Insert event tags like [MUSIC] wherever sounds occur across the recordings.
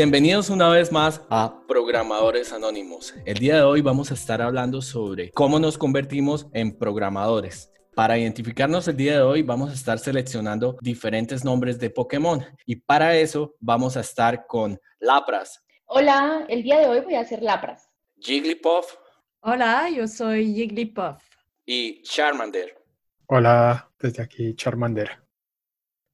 Bienvenidos una vez más a Programadores Anónimos. El día de hoy vamos a estar hablando sobre cómo nos convertimos en programadores. Para identificarnos el día de hoy vamos a estar seleccionando diferentes nombres de Pokémon y para eso vamos a estar con Lapras. Hola, el día de hoy voy a hacer Lapras. Jigglypuff. Hola, yo soy Jigglypuff. Y Charmander. Hola, desde aquí Charmander.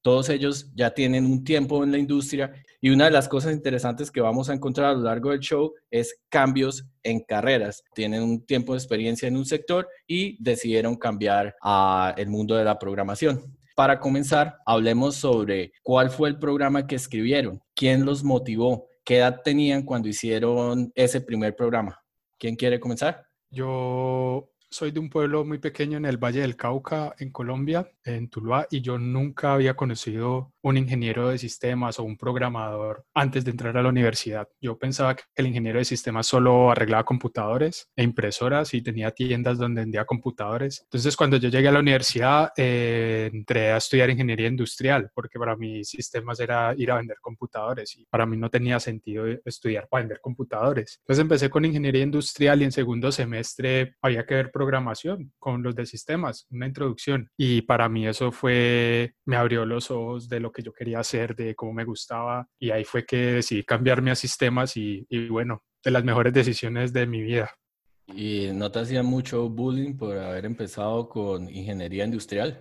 Todos ellos ya tienen un tiempo en la industria y una de las cosas interesantes que vamos a encontrar a lo largo del show es cambios en carreras. Tienen un tiempo de experiencia en un sector y decidieron cambiar al mundo de la programación. Para comenzar, hablemos sobre cuál fue el programa que escribieron, quién los motivó, qué edad tenían cuando hicieron ese primer programa. ¿Quién quiere comenzar? Yo soy de un pueblo muy pequeño en el Valle del Cauca, en Colombia, en Tuluá, y yo nunca había conocido un ingeniero de sistemas o un programador antes de entrar a la universidad. Yo pensaba que el ingeniero de sistemas solo arreglaba computadores e impresoras y tenía tiendas donde vendía computadores. Entonces, cuando yo llegué a la universidad, eh, entré a estudiar ingeniería industrial, porque para mí sistemas era ir a vender computadores y para mí no tenía sentido estudiar para vender computadores. Entonces, empecé con ingeniería industrial y en segundo semestre había que ver programación con los de sistemas, una introducción. Y para mí eso fue, me abrió los ojos de lo que yo quería hacer, de cómo me gustaba. Y ahí fue que decidí cambiarme a sistemas y, y bueno, de las mejores decisiones de mi vida. ¿Y no te hacía mucho bullying por haber empezado con ingeniería industrial?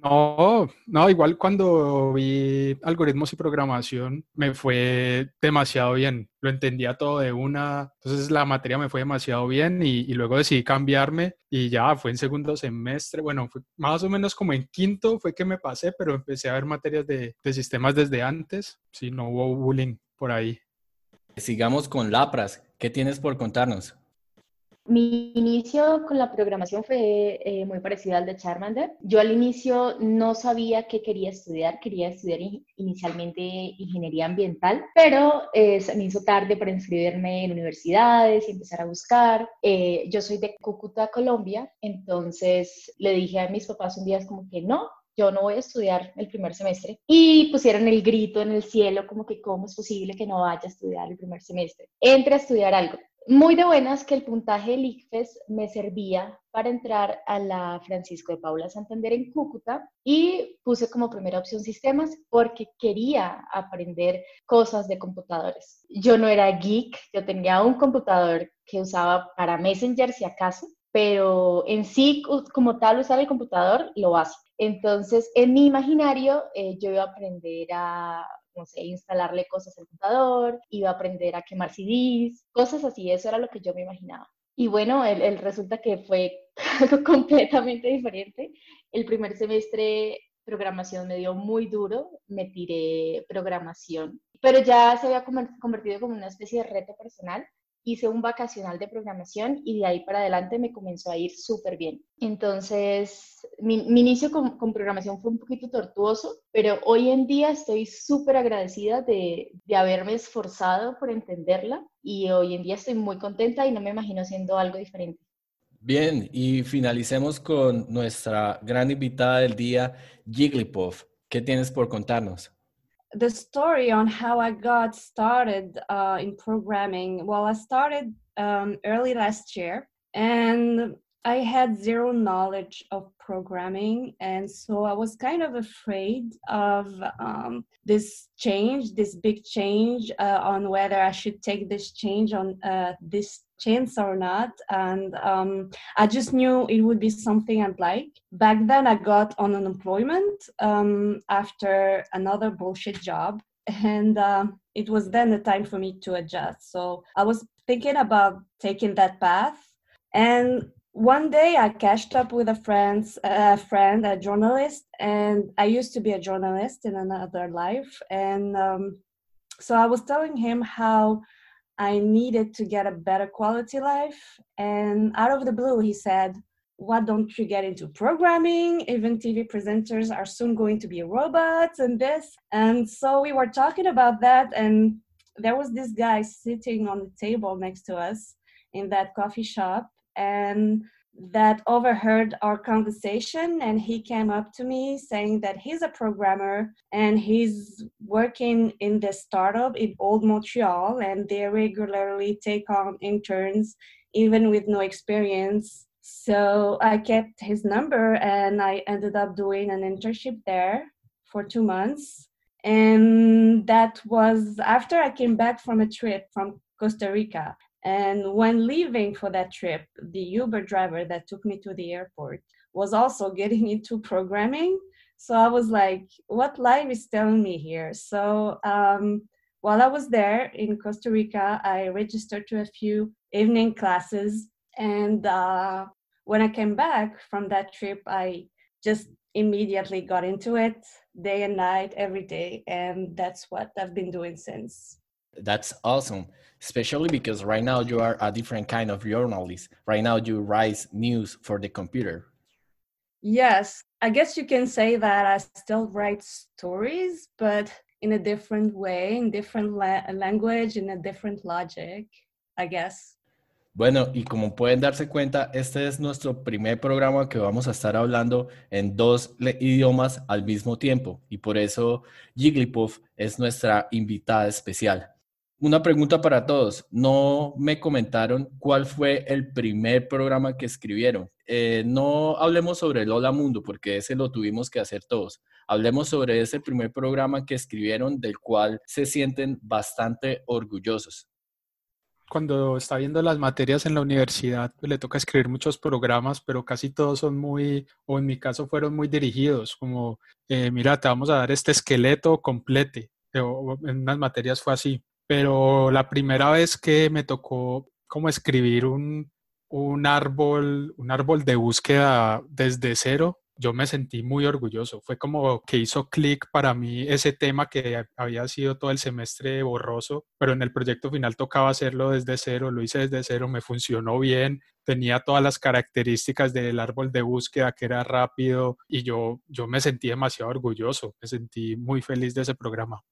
No, no, igual cuando vi algoritmos y programación me fue demasiado bien, lo entendía todo de una, entonces la materia me fue demasiado bien y, luego decidí cambiarme y ya fue en segundo semestre, bueno, fue más o menos como en quinto fue que me pasé, pero empecé a ver materias de, de sistemas desde antes, sí, no hubo bullying por ahí. Sigamos con Lapras, ¿qué tienes por contarnos? Mi inicio con la programación fue eh, muy parecido al de Charmander. Yo al inicio no sabía qué quería estudiar, quería estudiar inicialmente ingeniería ambiental, pero eh, se me hizo tarde para inscribirme en universidades y empezar a buscar. Eh, yo soy de Cúcuta, Colombia, entonces le dije a mis papás un día como que no, yo no voy a estudiar el primer semestre. Y pusieron el grito en el cielo como que cómo es posible que no vaya a estudiar el primer semestre. Entre a estudiar algo muy de buenas que el puntaje del ICFES me servía para entrar a la Francisco de Paula Santander en Cúcuta y puse como primera opción sistemas porque quería aprender cosas de computadores. Yo no era geek, yo tenía un computador que usaba para Messenger si acaso, pero en sí como tal usar el computador lo hace. Entonces, en mi imaginario, eh, yo iba a aprender a no sé, instalarle cosas al computador, iba a aprender a quemar CDs, cosas así, eso era lo que yo me imaginaba. Y bueno, el, el resulta que fue [LAUGHS] algo completamente diferente. El primer semestre programación me dio muy duro, me tiré programación, pero ya se había convertido como una especie de reto personal hice un vacacional de programación y de ahí para adelante me comenzó a ir súper bien. Entonces, mi, inicio con, programación fue un poquito tortuoso, pero hoy en día estoy súper agradecida de, haberme esforzado por entenderla y hoy en día estoy muy contenta y no me imagino haciendo algo diferente. Bien, y finalicemos con nuestra gran invitada del día, Jigglypuff. ¿Qué tienes por contarnos? The story on how I got started uh, in programming. Well, I started um, early last year and I had zero knowledge of programming. And so I was kind of afraid of um, this change, this big change uh, on whether I should take this change on uh, this chance or not. And um, I just knew it would be something I'd like. Back then, I got on unemployment um, after another bullshit job. And uh, it was then the time for me to adjust. So I was thinking about taking that path. And one day I catched up with a friend, a friend, a journalist, and I used to be a journalist in another life. And um, so I was telling him how I needed to get a better quality life. And out of the blue, he said, Why don't you get into programming? Even TV presenters are soon going to be robots and this. And so we were talking about that. And there was this guy sitting on the table next to us in that coffee shop. And that overheard our conversation and he came up to me saying that he's a programmer and he's working in the startup in old montreal and they regularly take on interns even with no experience. So i kept his number and i ended up doing an internship there for two months. And that was after i came back from a trip from costa rica and when leaving for that trip, the Uber driver that took me to the airport was also [LAUGHS] getting into programming. So I was like, what life is telling me here? So um, while I was there in Costa Rica, I registered to a few evening classes. And uh, when I came back from that trip, I just immediately got into it day and night, every day. And that's what I've been doing since. That's awesome, especially because right now you are a different kind of journalist. Right now you write news for the computer. Yes, I guess you can say that I still write stories, but in a different way, in different la language, in a different logic, I guess. Bueno, y como pueden darse cuenta, este es nuestro primer programa que vamos a estar hablando en dos idiomas al mismo tiempo y por eso Jigglypuff es nuestra invitada especial. Una pregunta para todos. No me comentaron cuál fue el primer programa que escribieron. Eh, no hablemos sobre el Hola Mundo, porque ese lo tuvimos que hacer todos. Hablemos sobre ese primer programa que escribieron, del cual se sienten bastante orgullosos. Cuando está viendo las materias en la universidad, pues, le toca escribir muchos programas, pero casi todos son muy, o en mi caso fueron muy dirigidos, como, eh, mira, te vamos a dar este esqueleto complete. O en unas materias fue así pero la primera vez que me tocó como escribir un, un árbol, un árbol de búsqueda desde cero, yo me sentí muy orgulloso. Fue como que hizo clic para mí ese tema que había sido todo el semestre borroso, pero en el proyecto final tocaba hacerlo desde cero, lo hice desde cero, me funcionó bien, tenía todas las características del árbol de búsqueda, que era rápido, y yo, yo me sentí demasiado orgulloso, me sentí muy feliz de ese programa.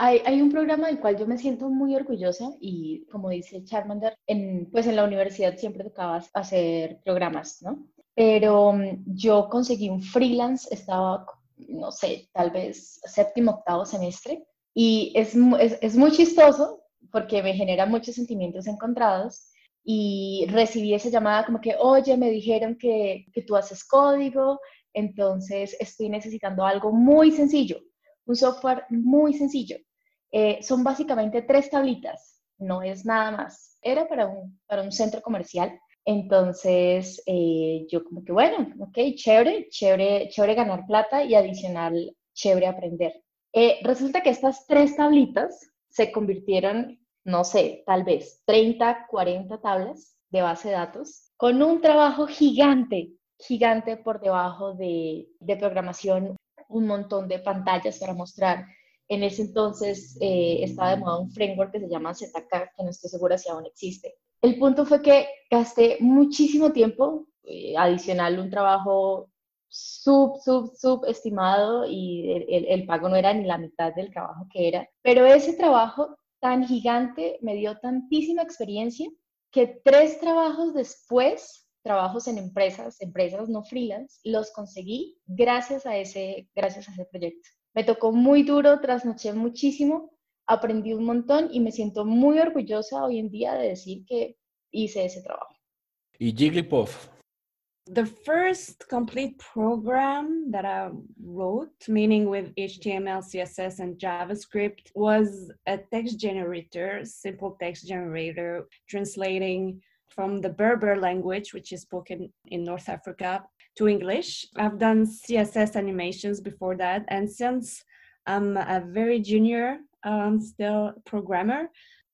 Hay, un programa del cual yo me siento muy orgullosa y como dice Charmander, en, pues en la universidad siempre tocaba hacer programas, ¿no? Pero mm, yo conseguí un freelance, estaba, no sé, tal vez séptimo, octavo semestre y es, es, es muy chistoso porque me genera muchos sentimientos encontrados y recibí esa llamada como que, oye, me dijeron que, que tú haces código, entonces estoy necesitando algo muy sencillo, un software muy sencillo. Eh, son básicamente tres tablitas, no es nada más. Era para un, para un centro comercial. Entonces, eh, yo como que, bueno, ok, chévere, chévere, chévere ganar plata y adicional, chévere aprender. Eh, resulta que estas tres tablitas se convirtieron, no sé, tal vez 30, 40 tablas de base de datos, con un trabajo gigante, gigante por debajo de, de programación, un montón de pantallas para mostrar en ese entonces eh, estaba de moda un framework que se llama ZK, que no estoy segura si aún existe. El punto fue que gasté muchísimo tiempo, eh, adicional un trabajo sub, sub, sub estimado y el, el, pago no era ni la mitad del trabajo que era. Pero ese trabajo tan gigante me dio tantísima experiencia que tres trabajos después, trabajos en empresas, empresas no freelance, los conseguí gracias a ese, gracias a ese proyecto. Me tocó muy duro, trasnoché muchísimo, aprendí un montón y me siento muy orgullosa hoy en día de decir que hice ese trabajo. Y Jigglypuff. The first complete program that I wrote, meaning with HTML, CSS, and JavaScript, was a text generator, simple text generator, translating from the Berber language, which is spoken in North Africa, to English. I've done CSS animations before that, and since I'm a very junior um, still programmer,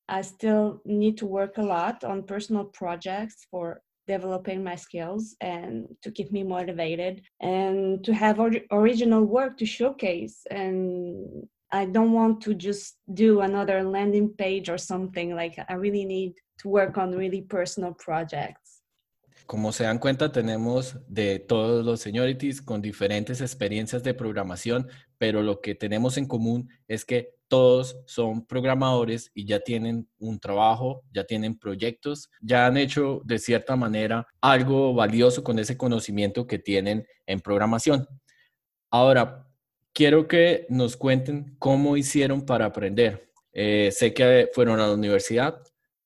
I still need to work a lot on personal projects for developing my skills and to keep me motivated and to have or original work to showcase and I don't want to just do another landing page or something like I really need to work on really personal projects Como se dan cuenta, tenemos de todos los seniorities con diferentes experiencias de programación, pero lo que tenemos en común es que todos son programadores y ya tienen un trabajo, ya tienen proyectos, ya han hecho de cierta manera algo valioso con ese conocimiento que tienen en programación. Ahora, quiero que nos cuenten cómo hicieron para aprender. Eh, sé que fueron a la universidad,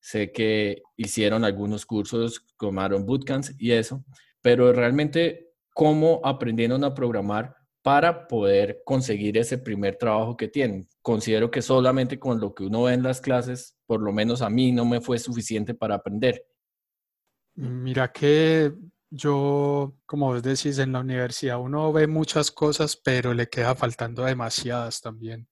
sé que hicieron algunos cursos, tomaron bootcamps y eso, pero realmente cómo aprendieron a programar para poder conseguir ese primer trabajo que tienen. Considero que solamente con lo que uno ve en las clases, por lo menos a mí, no me fue suficiente para aprender. Mira que yo, como vos decís, en la universidad uno ve muchas cosas, pero le queda faltando demasiadas también.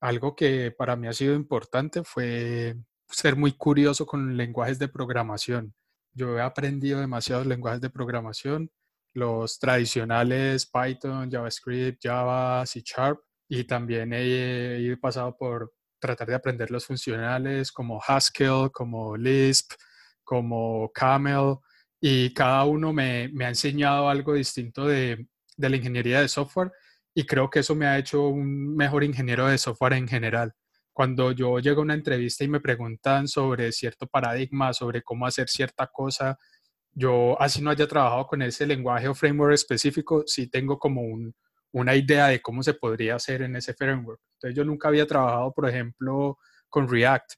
Algo que para mí ha sido importante fue ser muy curioso con lenguajes de programación. Yo he aprendido demasiados lenguajes de programación, los tradicionales Python, JavaScript, Java, C Sharp, y también he, he pasado por tratar de aprender los funcionales como Haskell, como Lisp, como Camel, y cada uno me, ha enseñado algo distinto de la ingeniería de software y creo que eso me ha hecho un mejor ingeniero de software en general cuando yo llego a una entrevista y me preguntan sobre cierto paradigma, sobre cómo hacer cierta cosa, yo así no haya trabajado con ese lenguaje o framework específico, sí tengo como una idea de cómo se podría hacer en ese framework. Entonces yo nunca había trabajado, por ejemplo, con React,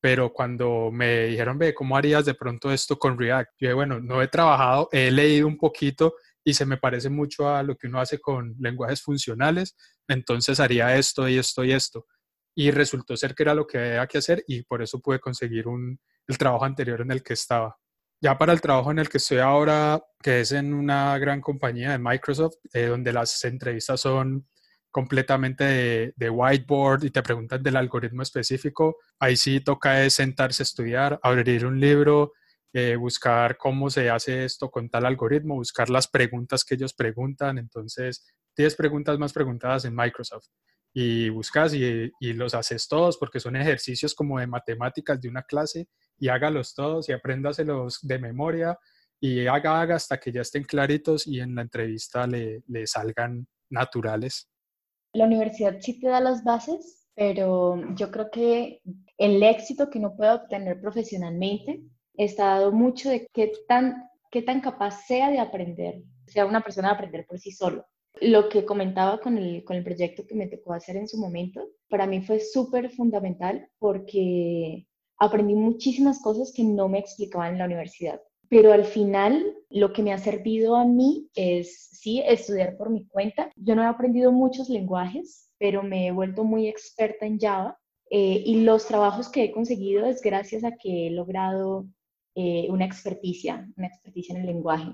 pero cuando me dijeron, ve, ¿cómo harías de pronto esto con React? Yo dije, bueno, no he trabajado, he leído un poquito y se me parece mucho a lo que uno hace con lenguajes funcionales, entonces haría esto y esto y esto y resultó ser que era lo que había que hacer y por eso pude conseguir un, el trabajo anterior en el que estaba. Ya para el trabajo en el que estoy ahora, que es en una gran compañía de Microsoft, eh, donde las entrevistas son completamente de, whiteboard y te preguntan del algoritmo específico, ahí sí toca sentarse a estudiar, abrir un libro, eh, buscar cómo se hace esto con tal algoritmo, buscar las preguntas que ellos preguntan. Entonces, 10 preguntas más preguntadas en Microsoft y buscas y, los haces todos porque son ejercicios como de matemáticas de una clase y hágalos todos y apréndaselos de memoria y haga, haga hasta que ya estén claritos y en la entrevista le, le salgan naturales. La universidad sí te da las bases, pero yo creo que el éxito que uno puede obtener profesionalmente está dado mucho de qué tan, qué tan capaz sea de aprender, sea una persona de aprender por sí solo. Lo que comentaba con el, con el proyecto que me tocó hacer en su momento, para mí fue súper fundamental porque aprendí muchísimas cosas que no me explicaban en la universidad. Pero al final, lo que me ha servido a mí es, sí, estudiar por mi cuenta. Yo no he aprendido muchos lenguajes, pero me he vuelto muy experta en Java. Eh, y los trabajos que he conseguido es gracias a que he logrado eh, una experticia, una experticia en el lenguaje.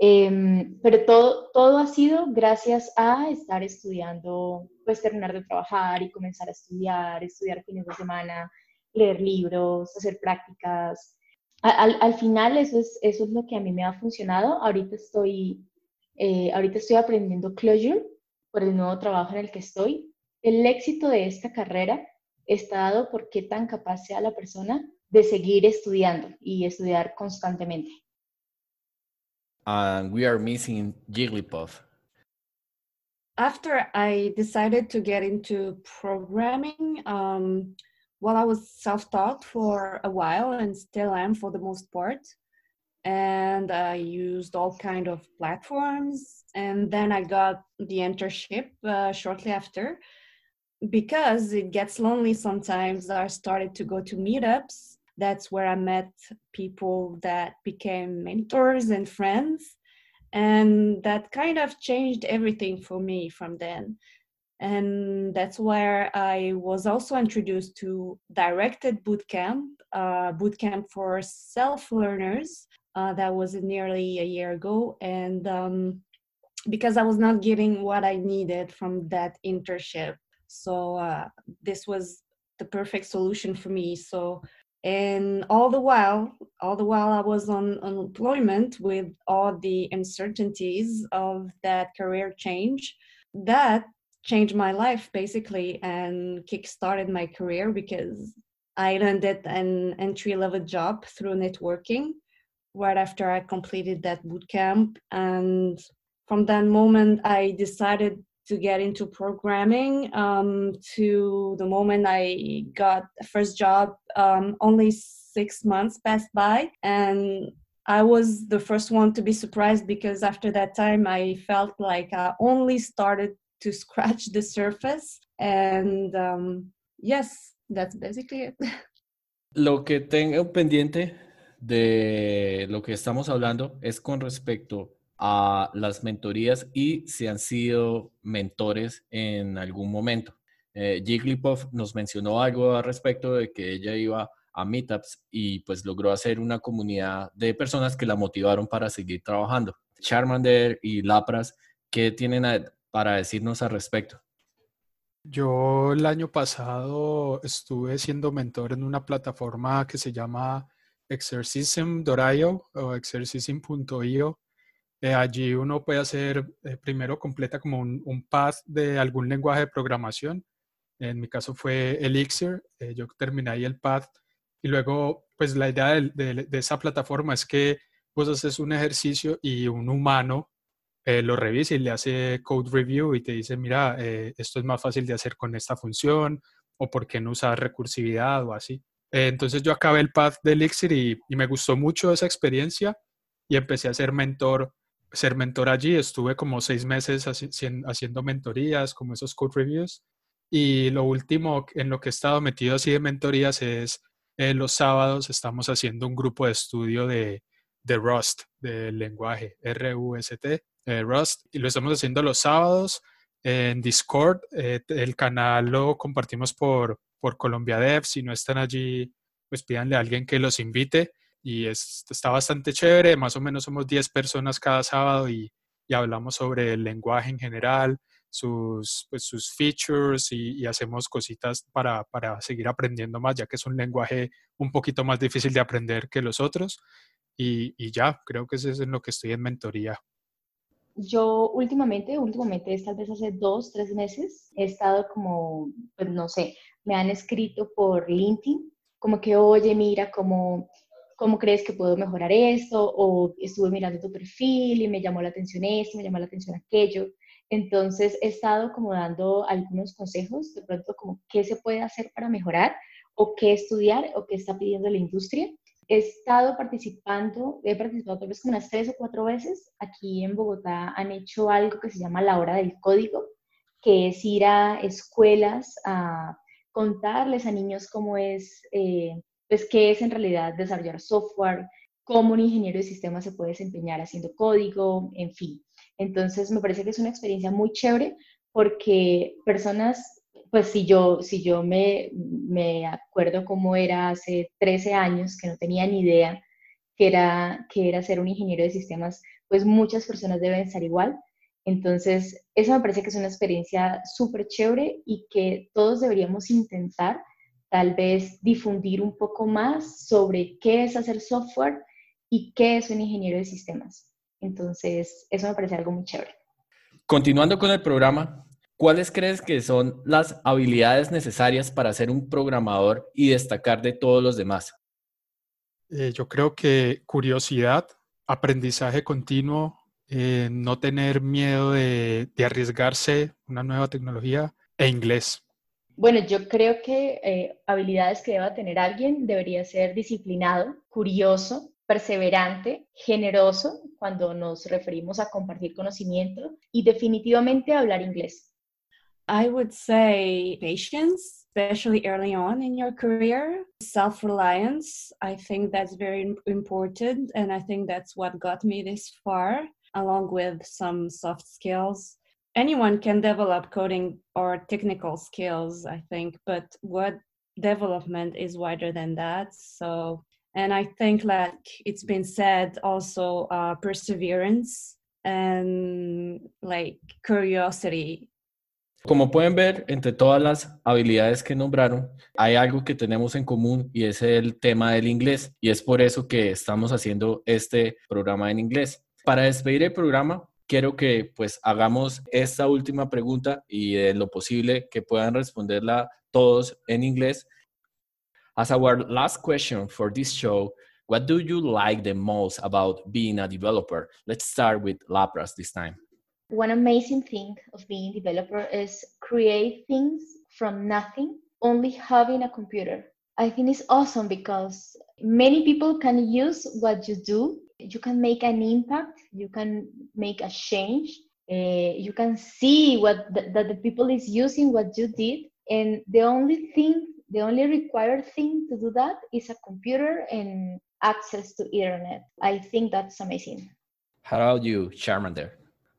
Em, pero todo, todo ha sido gracias a estar estudiando, pues terminar de trabajar y comenzar a estudiar, estudiar fines de semana, leer libros, hacer prácticas. Al, al final eso es, eso es lo que a mí me ha funcionado. Ahorita estoy, eh, ahorita estoy aprendiendo Clojure por el nuevo trabajo en el que estoy. El éxito de esta carrera está dado por qué tan capaz sea la persona de seguir estudiando y estudiar constantemente. And we are missing Jigglypuff. After I decided to get into programming, um, well, I was self-taught for a while and still am for the most part. And I used all kind of platforms. And then I got the internship uh, shortly after. Because it gets lonely sometimes, I started to go to meetups that's where I met people that became mentors and friends. And that kind of changed everything for me from then. And that's where I was also introduced to directed bootcamp, uh, bootcamp for self learners. Uh, that was nearly a year ago. And um, because I was not getting what I needed from that internship. So uh, this was the perfect solution for me. So and all the while all the while i was on unemployment with all the uncertainties of that career change that changed my life basically and kick-started my career because i landed an entry level job through networking right after I completed that boot camp. And from that moment, I decided to get into programming um, to the moment I got a first job. Um, only six months passed by, and I was the first one to be surprised because after that time, I felt like I only started to [LAUGHS] scratch the surface. And um, yes, that's basically it. [LAUGHS] Lo que tengo pendiente de lo que estamos hablando es con respecto a las mentorías y si han sido mentores en algún momento. Eh, nos mencionó algo al respecto de que ella iba a meetups y pues logró hacer una comunidad de personas que la motivaron para seguir trabajando. Charmander y Lapras, ¿qué tienen para decirnos al respecto? Yo el año pasado estuve siendo mentor en una plataforma que se llama Exercism.io o exercism.io. Eh, allí uno puede hacer, eh, primero completa como un, un, path de algún lenguaje de programación. En mi caso fue Elixir. Eh, yo terminé ahí el path y luego, pues la idea de, de, esa plataforma es que vos haces un ejercicio y un humano lo revisa y le hace code review y te dice, mira, esto es más fácil de hacer con esta función o por qué no usar recursividad o así. Entonces yo acabé el path de Elixir y, me gustó mucho esa experiencia y empecé a ser mentor, ser mentor allí. Estuve como seis meses haciendo mentorías, como esos code reviews. Y lo último en lo que he estado metido así de mentorías es los sábados estamos haciendo un grupo de estudio de, de Rust, del lenguaje R-U-S-T, eh, Rust, y lo estamos haciendo los sábados en Discord. Eh, el canal lo compartimos por, por Colombia Dev. Si no están allí, pues pídanle a alguien que los invite. Y está bastante chévere. Más o menos somos 10 personas cada sábado y, y hablamos sobre el lenguaje en general, sus, pues, sus features y, hacemos cositas para, para, seguir aprendiendo más, ya que es un lenguaje un poquito más difícil de aprender que los otros. Y, y ya, creo que eso es en lo que estoy en mentoría. Yo últimamente, últimamente, tal vez hace dos, tres meses, he estado como, pues no sé, me han escrito por LinkedIn, como que, oye, mira, cómo, cómo crees que puedo mejorar esto, o estuve mirando tu perfil y me llamó la atención esto, me llamó la atención aquello. Entonces he estado como dando algunos consejos, de pronto como qué se puede hacer para mejorar o qué estudiar o qué está pidiendo la industria. He estado participando, he participado tal vez como unas tres o cuatro veces. Aquí en Bogotá han hecho algo que se llama la hora del código, que es ir a escuelas a contarles a niños cómo es, eh, pues qué es en realidad desarrollar software, cómo un ingeniero de sistemas se puede desempeñar haciendo código, en fin. Entonces, me parece que es una experiencia muy chévere porque personas, pues si yo, si yo me, me acuerdo cómo era hace 13 años, que no tenía ni idea que era, que era ser un ingeniero de sistemas, pues muchas personas deben estar igual. Entonces, eso me parece que es una experiencia súper chévere y que todos deberíamos intentar tal vez difundir un poco más sobre qué es hacer software y qué es un ingeniero de sistemas. Entonces, eso me parece algo muy chévere. Continuando con el programa, ¿cuáles crees que son las habilidades necesarias para ser un programador y destacar de todos los demás? Eh, yo creo que curiosidad, aprendizaje continuo, eh, no tener miedo de, arriesgarse una nueva tecnología e inglés. Bueno, yo creo que eh, habilidades que deba tener alguien debería ser disciplinado, curioso, perseverante, generoso cuando nos referimos a compartir conocimiento y definitivamente hablar inglés. I would say patience, especially early on in your career. Self reliance, I think that's very important. And I think that's what got me this far, along with some soft skills. Anyone can develop coding or technical skills, I think, but what development is wider than that. So and I think like it's been said also uh, perseverance and like curiosity. Como pueden ver, entre todas las habilidades que nombraron, hay algo que tenemos en común y es el tema del inglés. Y es por eso que estamos haciendo este programa en inglés. Para despedir el programa, quiero que pues hagamos esta última pregunta y de lo posible que puedan responderla todos en inglés As our last question for this show, What do you like the most about being a developer? Let's start with Lapras this time. One amazing thing of being a developer is create things from nothing, only having a computer. I think it's awesome because many people can use what you do. You can make an impact, you can make a change, uh, you can see what the, that the people is using what you did and the only thing the only required thing to do that is a computer and access to internet. I think that's amazing. How about you charmander? There?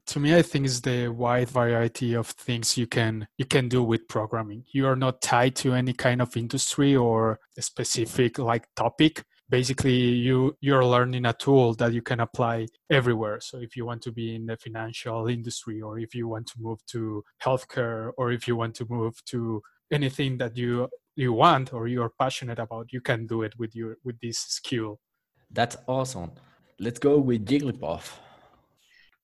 to me i think it's the wide variety of things you can you can do with programming. You are not tied to any kind of industry or a specific like topic basically you you're learning a tool that you can apply everywhere. So if you want to be in the financial industry or if you want to move to healthcare or if you want to move to anything that you you want or you're passionate about you can do it with your with this skill. That's awesome. Let's go with jigglypuff.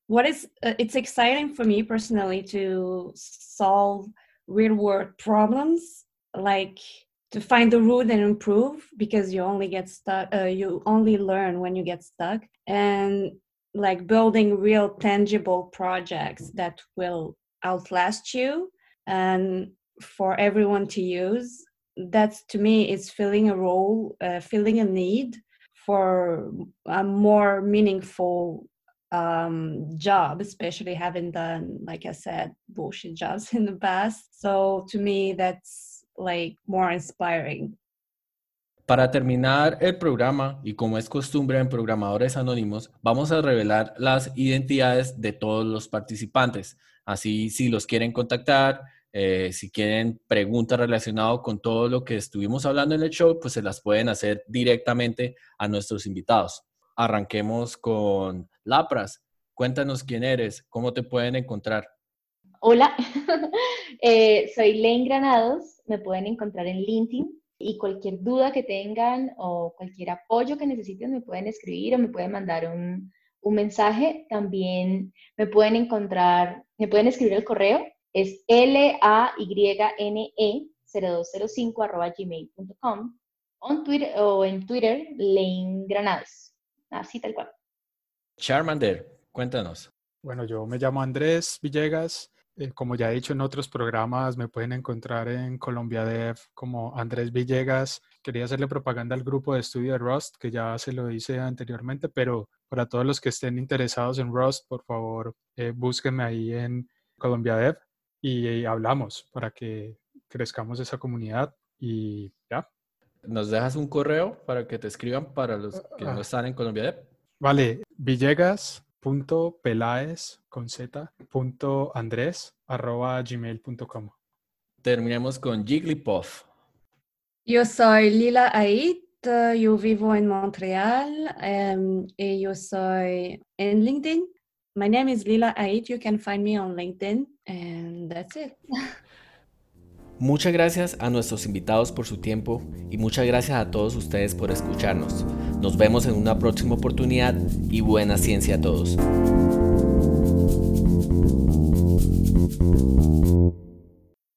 What is uh, it's exciting for me personally to solve real world problems like to find the root and improve because you only get stuck uh, you only learn when you get stuck. And like building real tangible projects that will outlast you and for everyone to use that's to me is filling a role uh, filling a need for a more meaningful um, job especially having done like i said bullshit jobs [LAUGHS] in the past. So to me that's like more inspiring. Para terminar el programa, y como es costumbre en Programadores Anónimos, vamos a revelar las identidades de todos los participantes. Así, si los quieren contactar, eh, si quieren preguntas relacionadas con todo lo que estuvimos hablando en el show, pues se las pueden hacer directamente a nuestros invitados. Arranquemos con Lapras. Cuéntanos quién eres, cómo te pueden encontrar. Hola, [LAUGHS] eh, soy Len Granados, me pueden encontrar en LinkedIn y cualquier duda que tengan o cualquier apoyo que necesiten me pueden escribir o me pueden mandar un, mensaje. También me pueden encontrar, me pueden escribir el correo, es l a y n e 0205 arroba gmail.com Twitter, o en Twitter, Lane Granados, así tal cual. Charmander, cuéntanos. Bueno, yo me llamo Andrés Villegas, eh, como ya he dicho en otros programas, me pueden encontrar en Colombia Dev como Andrés Villegas. Quería hacerle propaganda al grupo de estudio de Rust, que ya se lo hice anteriormente, pero para todos los que estén interesados en Rust, por favor, eh, búsquenme ahí en Colombia Dev y, hablamos para que crezcamos esa comunidad y ya. ¿Nos dejas un correo para que te escriban para los que no ah. están en Colombia Dev? Vale, Villegas punto pelaes con z punto andrés arroba gmail.com. Terminemos con Jigglypuff. Yo soy Lila Ait, yo vivo en Montreal um, y yo soy en LinkedIn. My name is Lila Ait. You can find me on LinkedIn and that's it. Muchas gracias a nuestros invitados por su tiempo y muchas gracias a todos ustedes por escucharnos. Nos vemos en una próxima oportunidad y buena ciencia a todos.